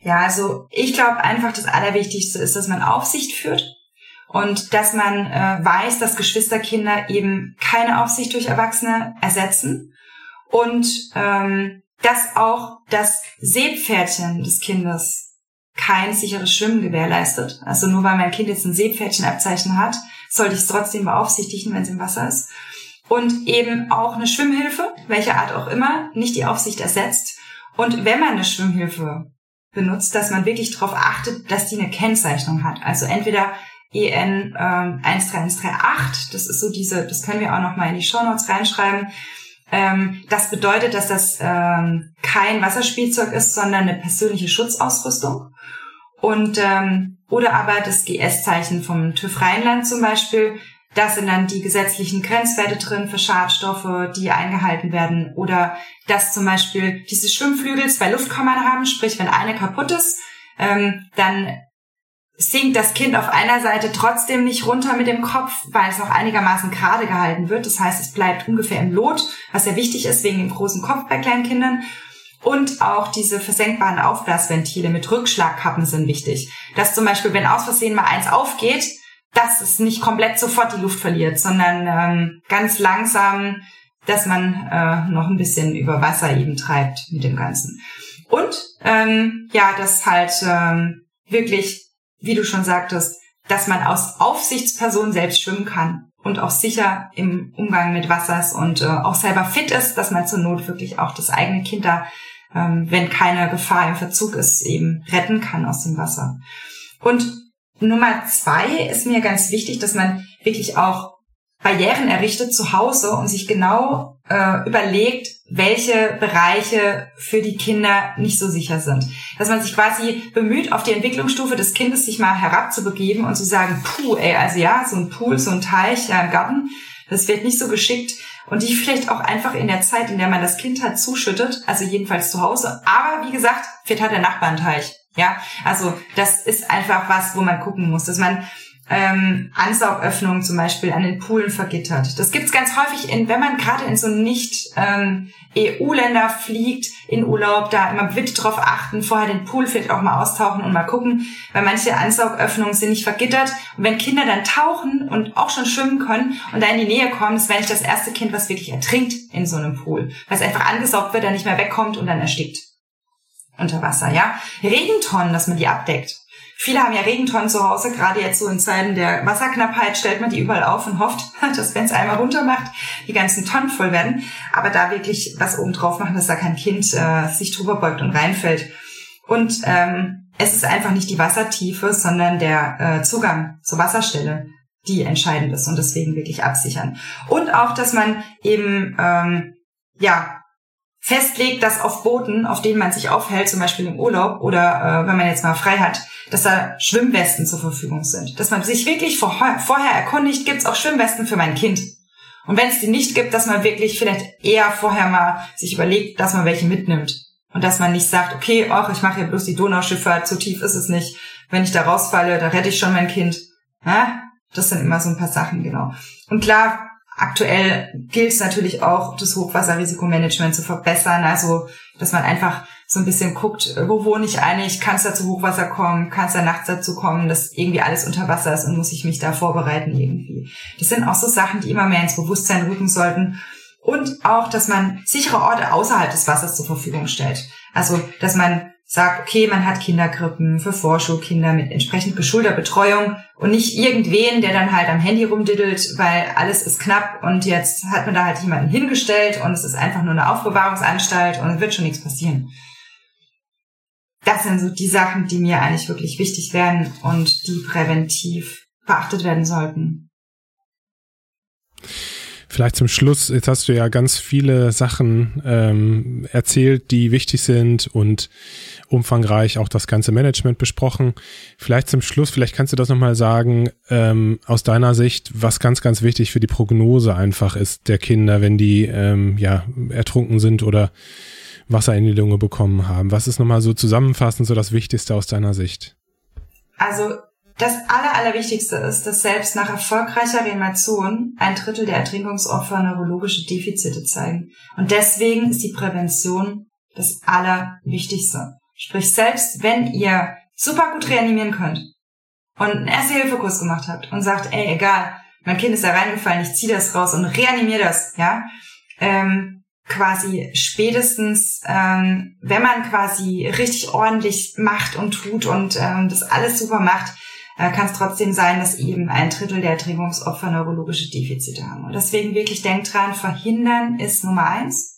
Ja, also ich glaube einfach, das Allerwichtigste ist, dass man Aufsicht führt und dass man äh, weiß, dass Geschwisterkinder eben keine Aufsicht durch Erwachsene ersetzen und ähm, dass auch das Seepferdchen des Kindes kein sicheres Schwimmen gewährleistet. Also nur weil mein Kind jetzt ein Seepferdchenabzeichen hat, sollte ich es trotzdem beaufsichtigen, wenn es im Wasser ist. Und eben auch eine Schwimmhilfe, welcher Art auch immer, nicht die Aufsicht ersetzt. Und wenn man eine Schwimmhilfe benutzt, dass man wirklich darauf achtet, dass die eine Kennzeichnung hat. Also entweder EN ähm, 13138. Das ist so diese, das können wir auch noch mal in die Show Notes reinschreiben. Ähm, das bedeutet, dass das ähm, kein Wasserspielzeug ist, sondern eine persönliche Schutzausrüstung. Und ähm, oder aber das GS-Zeichen vom TÜV Rheinland zum Beispiel. Da sind dann die gesetzlichen Grenzwerte drin für Schadstoffe, die eingehalten werden. Oder dass zum Beispiel diese Schwimmflügel zwei Luftkammern haben, sprich wenn eine kaputt ist, ähm, dann sinkt das Kind auf einer Seite trotzdem nicht runter mit dem Kopf, weil es noch einigermaßen gerade gehalten wird. Das heißt, es bleibt ungefähr im Lot, was ja wichtig ist wegen dem großen Kopf bei kleinen Kindern. Und auch diese versenkbaren Aufblasventile mit Rückschlagkappen sind wichtig. Dass zum Beispiel, wenn aus Versehen mal eins aufgeht, dass es nicht komplett sofort die Luft verliert, sondern ähm, ganz langsam, dass man äh, noch ein bisschen über Wasser eben treibt mit dem Ganzen. Und ähm, ja, dass halt ähm, wirklich wie du schon sagtest, dass man aus Aufsichtsperson selbst schwimmen kann und auch sicher im Umgang mit Wassers und äh, auch selber fit ist, dass man zur Not wirklich auch das eigene Kind da, ähm, wenn keine Gefahr im Verzug ist, eben retten kann aus dem Wasser. Und Nummer zwei ist mir ganz wichtig, dass man wirklich auch Barrieren errichtet zu Hause und sich genau äh, überlegt, welche Bereiche für die Kinder nicht so sicher sind. Dass man sich quasi bemüht, auf die Entwicklungsstufe des Kindes sich mal herabzubegeben und zu sagen, puh, ey, also ja, so ein Pool, so ein Teich, ja, im Garten, das wird nicht so geschickt. Und die vielleicht auch einfach in der Zeit, in der man das Kind hat, zuschüttet, also jedenfalls zu Hause. Aber wie gesagt, vielleicht hat der Nachbar einen Teich. Ja, also das ist einfach was, wo man gucken muss, dass man ähm, Ansaugöffnungen zum Beispiel an den Poolen vergittert. Das gibt's ganz häufig, in, wenn man gerade in so nicht ähm, EU-Länder fliegt in Urlaub, da immer bitte drauf achten, vorher den Pool vielleicht auch mal austauchen und mal gucken, weil manche Ansaugöffnungen sind nicht vergittert. Und wenn Kinder dann tauchen und auch schon schwimmen können und da in die Nähe kommen, das wäre nicht das erste Kind, was wirklich ertrinkt in so einem Pool, weil es einfach angesaugt wird, dann nicht mehr wegkommt und dann erstickt unter Wasser, ja. Regentonnen, dass man die abdeckt. Viele haben ja Regentonnen zu Hause, gerade jetzt so in Zeiten der Wasserknappheit stellt man die überall auf und hofft, dass wenn es einmal runter macht, die ganzen Tonnen voll werden. Aber da wirklich was oben drauf machen, dass da kein Kind äh, sich drüber beugt und reinfällt. Und ähm, es ist einfach nicht die Wassertiefe, sondern der äh, Zugang zur Wasserstelle, die entscheidend ist und deswegen wirklich absichern. Und auch, dass man eben ähm, ja festlegt, dass auf Booten, auf denen man sich aufhält, zum Beispiel im Urlaub oder äh, wenn man jetzt mal frei hat, dass da Schwimmwesten zur Verfügung sind. Dass man sich wirklich vorher, vorher erkundigt, gibt es auch Schwimmwesten für mein Kind. Und wenn es die nicht gibt, dass man wirklich vielleicht eher vorher mal sich überlegt, dass man welche mitnimmt. Und dass man nicht sagt, okay, ach, ich mache ja bloß die Donauschifffahrt, so tief ist es nicht. Wenn ich da rausfalle, da rette ich schon mein Kind. Ja? Das sind immer so ein paar Sachen, genau. Und klar, aktuell gilt es natürlich auch, das Hochwasserrisikomanagement zu verbessern. Also, dass man einfach so ein bisschen guckt, wo wohne ich eigentlich, kann es da zu Hochwasser kommen, kann es da nachts dazu kommen, dass irgendwie alles unter Wasser ist und muss ich mich da vorbereiten irgendwie. Das sind auch so Sachen, die immer mehr ins Bewusstsein rücken sollten. Und auch, dass man sichere Orte außerhalb des Wassers zur Verfügung stellt. Also, dass man sagt, okay, man hat Kinderkrippen für Vorschulkinder mit entsprechend geschulter Betreuung und nicht irgendwen, der dann halt am Handy rumdiddelt, weil alles ist knapp und jetzt hat man da halt jemanden hingestellt und es ist einfach nur eine Aufbewahrungsanstalt und es wird schon nichts passieren. Das sind so die Sachen, die mir eigentlich wirklich wichtig wären und die präventiv beachtet werden sollten. Vielleicht zum Schluss, jetzt hast du ja ganz viele Sachen ähm, erzählt, die wichtig sind und umfangreich auch das ganze Management besprochen. Vielleicht zum Schluss, vielleicht kannst du das nochmal sagen, ähm, aus deiner Sicht, was ganz, ganz wichtig für die Prognose einfach ist der Kinder, wenn die ähm, ja ertrunken sind oder Wasser in die Lunge bekommen haben. Was ist nochmal so zusammenfassend so das Wichtigste aus deiner Sicht? Also das Aller, Allerwichtigste ist, dass selbst nach erfolgreicher Reanimation ein Drittel der Ertrinkungsopfer neurologische Defizite zeigen. Und deswegen ist die Prävention das Allerwichtigste. Sprich, selbst wenn ihr super gut reanimieren könnt und einen Erste-Hilfe-Kurs gemacht habt und sagt, ey, egal, mein Kind ist da reingefallen, ich ziehe das raus und reanimiere das, ja, ähm, quasi spätestens, ähm, wenn man quasi richtig ordentlich macht und tut und ähm, das alles super macht, äh, kann es trotzdem sein, dass eben ein Drittel der Ertrinkungsopfer neurologische Defizite haben. Und deswegen wirklich denkt dran, verhindern ist Nummer eins.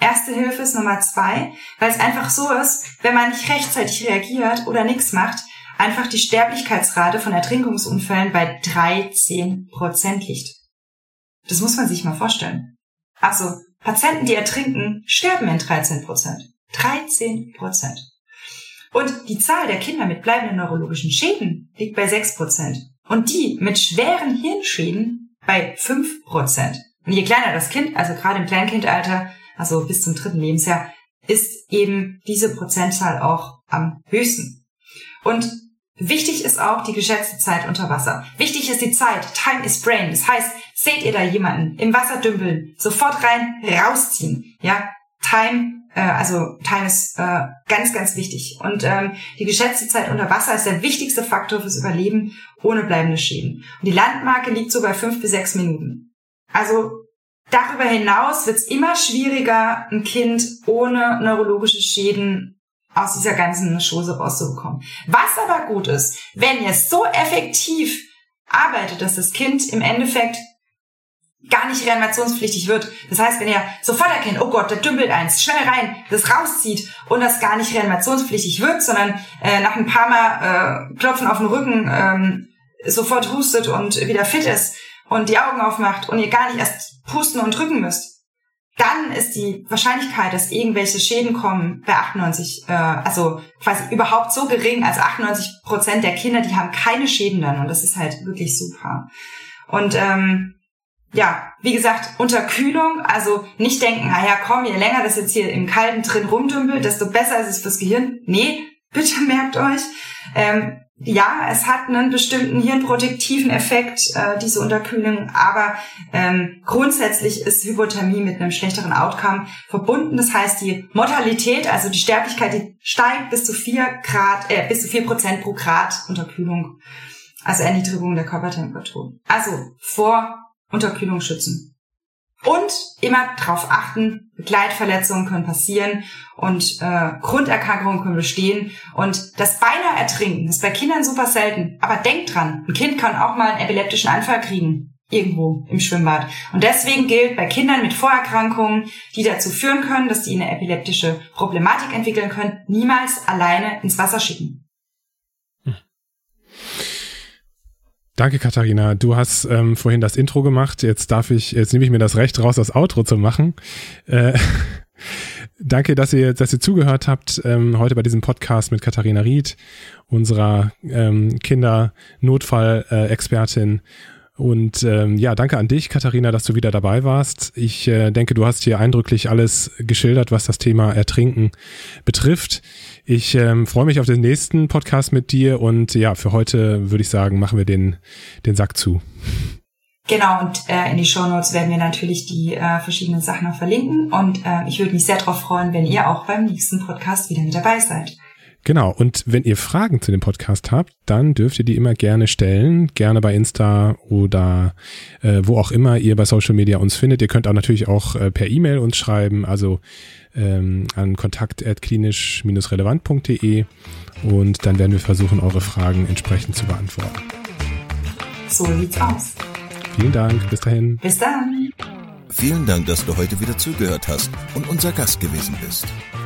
Erste Hilfe ist Nummer zwei, weil es einfach so ist, wenn man nicht rechtzeitig reagiert oder nichts macht, einfach die Sterblichkeitsrate von Ertrinkungsunfällen bei 13 Prozent liegt. Das muss man sich mal vorstellen. Also, Patienten, die ertrinken, sterben in 13 Prozent. 13 Prozent. Und die Zahl der Kinder mit bleibenden neurologischen Schäden liegt bei 6 Prozent. Und die mit schweren Hirnschäden bei 5 Prozent. Und je kleiner das Kind, also gerade im Kleinkindalter, also bis zum dritten Lebensjahr, ist eben diese Prozentzahl auch am höchsten. Und wichtig ist auch die geschätzte Zeit unter Wasser. Wichtig ist die Zeit. Time is brain. Das heißt, seht ihr da jemanden im Wasser dümpeln, sofort rein, rausziehen. Ja, Time, äh, also Time ist äh, ganz, ganz wichtig. Und ähm, die geschätzte Zeit unter Wasser ist der wichtigste Faktor fürs Überleben ohne bleibende Schäden. Und die Landmarke liegt so bei fünf bis sechs Minuten. Also Darüber hinaus wird es immer schwieriger, ein Kind ohne neurologische Schäden aus dieser ganzen Chose rauszubekommen. Was aber gut ist, wenn ihr so effektiv arbeitet, dass das Kind im Endeffekt gar nicht reanimationspflichtig wird. Das heißt, wenn ihr sofort erkennt, oh Gott, da dümpelt eins, schnell rein, das rauszieht und das gar nicht reanimationspflichtig wird, sondern äh, nach ein paar Mal äh, Klopfen auf den Rücken ähm, sofort hustet und wieder fit ist, und die Augen aufmacht und ihr gar nicht erst pusten und drücken müsst, dann ist die Wahrscheinlichkeit, dass irgendwelche Schäden kommen, bei 98, äh, also quasi überhaupt so gering, also 98 Prozent der Kinder, die haben keine Schäden dann und das ist halt wirklich super. Und ähm, ja, wie gesagt, Unterkühlung, also nicht denken, ah ja, komm, je länger das jetzt hier im Kalten drin rumdümpelt, desto besser ist es fürs Gehirn. Nee, bitte merkt euch, ähm, ja, es hat einen bestimmten hirnprotektiven Effekt, äh, diese Unterkühlung, aber ähm, grundsätzlich ist Hypothermie mit einem schlechteren Outcome verbunden. Das heißt, die Mortalität, also die Sterblichkeit, die steigt bis zu vier Grad, äh, bis zu vier Prozent pro Grad Unterkühlung, also Erniedrigung der Körpertemperatur. Also vor Unterkühlung schützen. Und immer darauf achten, Begleitverletzungen können passieren und äh, Grunderkrankungen können bestehen. Und das beinahe Ertrinken ist bei Kindern super selten. Aber denkt dran, ein Kind kann auch mal einen epileptischen Anfall kriegen. Irgendwo im Schwimmbad. Und deswegen gilt bei Kindern mit Vorerkrankungen, die dazu führen können, dass sie eine epileptische Problematik entwickeln können, niemals alleine ins Wasser schicken. Danke, Katharina. Du hast ähm, vorhin das Intro gemacht. Jetzt darf ich, jetzt nehme ich mir das Recht raus, das Outro zu machen. Äh, danke, dass ihr, dass ihr zugehört habt ähm, heute bei diesem Podcast mit Katharina Ried, unserer ähm, Kindernotfall-Expertin. Und ähm, ja, danke an dich, Katharina, dass du wieder dabei warst. Ich äh, denke, du hast hier eindrücklich alles geschildert, was das Thema Ertrinken betrifft. Ich ähm, freue mich auf den nächsten Podcast mit dir und ja, für heute würde ich sagen, machen wir den, den Sack zu. Genau, und äh, in die Show Notes werden wir natürlich die äh, verschiedenen Sachen noch verlinken. Und äh, ich würde mich sehr darauf freuen, wenn ihr auch beim nächsten Podcast wieder mit dabei seid. Genau, und wenn ihr Fragen zu dem Podcast habt, dann dürft ihr die immer gerne stellen, gerne bei Insta oder äh, wo auch immer ihr bei Social Media uns findet. Ihr könnt auch natürlich auch äh, per E-Mail uns schreiben, also ähm, an kontakt.klinisch-relevant.de und dann werden wir versuchen, eure Fragen entsprechend zu beantworten. So sieht's aus. Vielen Dank, bis dahin. Bis dann. Vielen Dank, dass du heute wieder zugehört hast und unser Gast gewesen bist.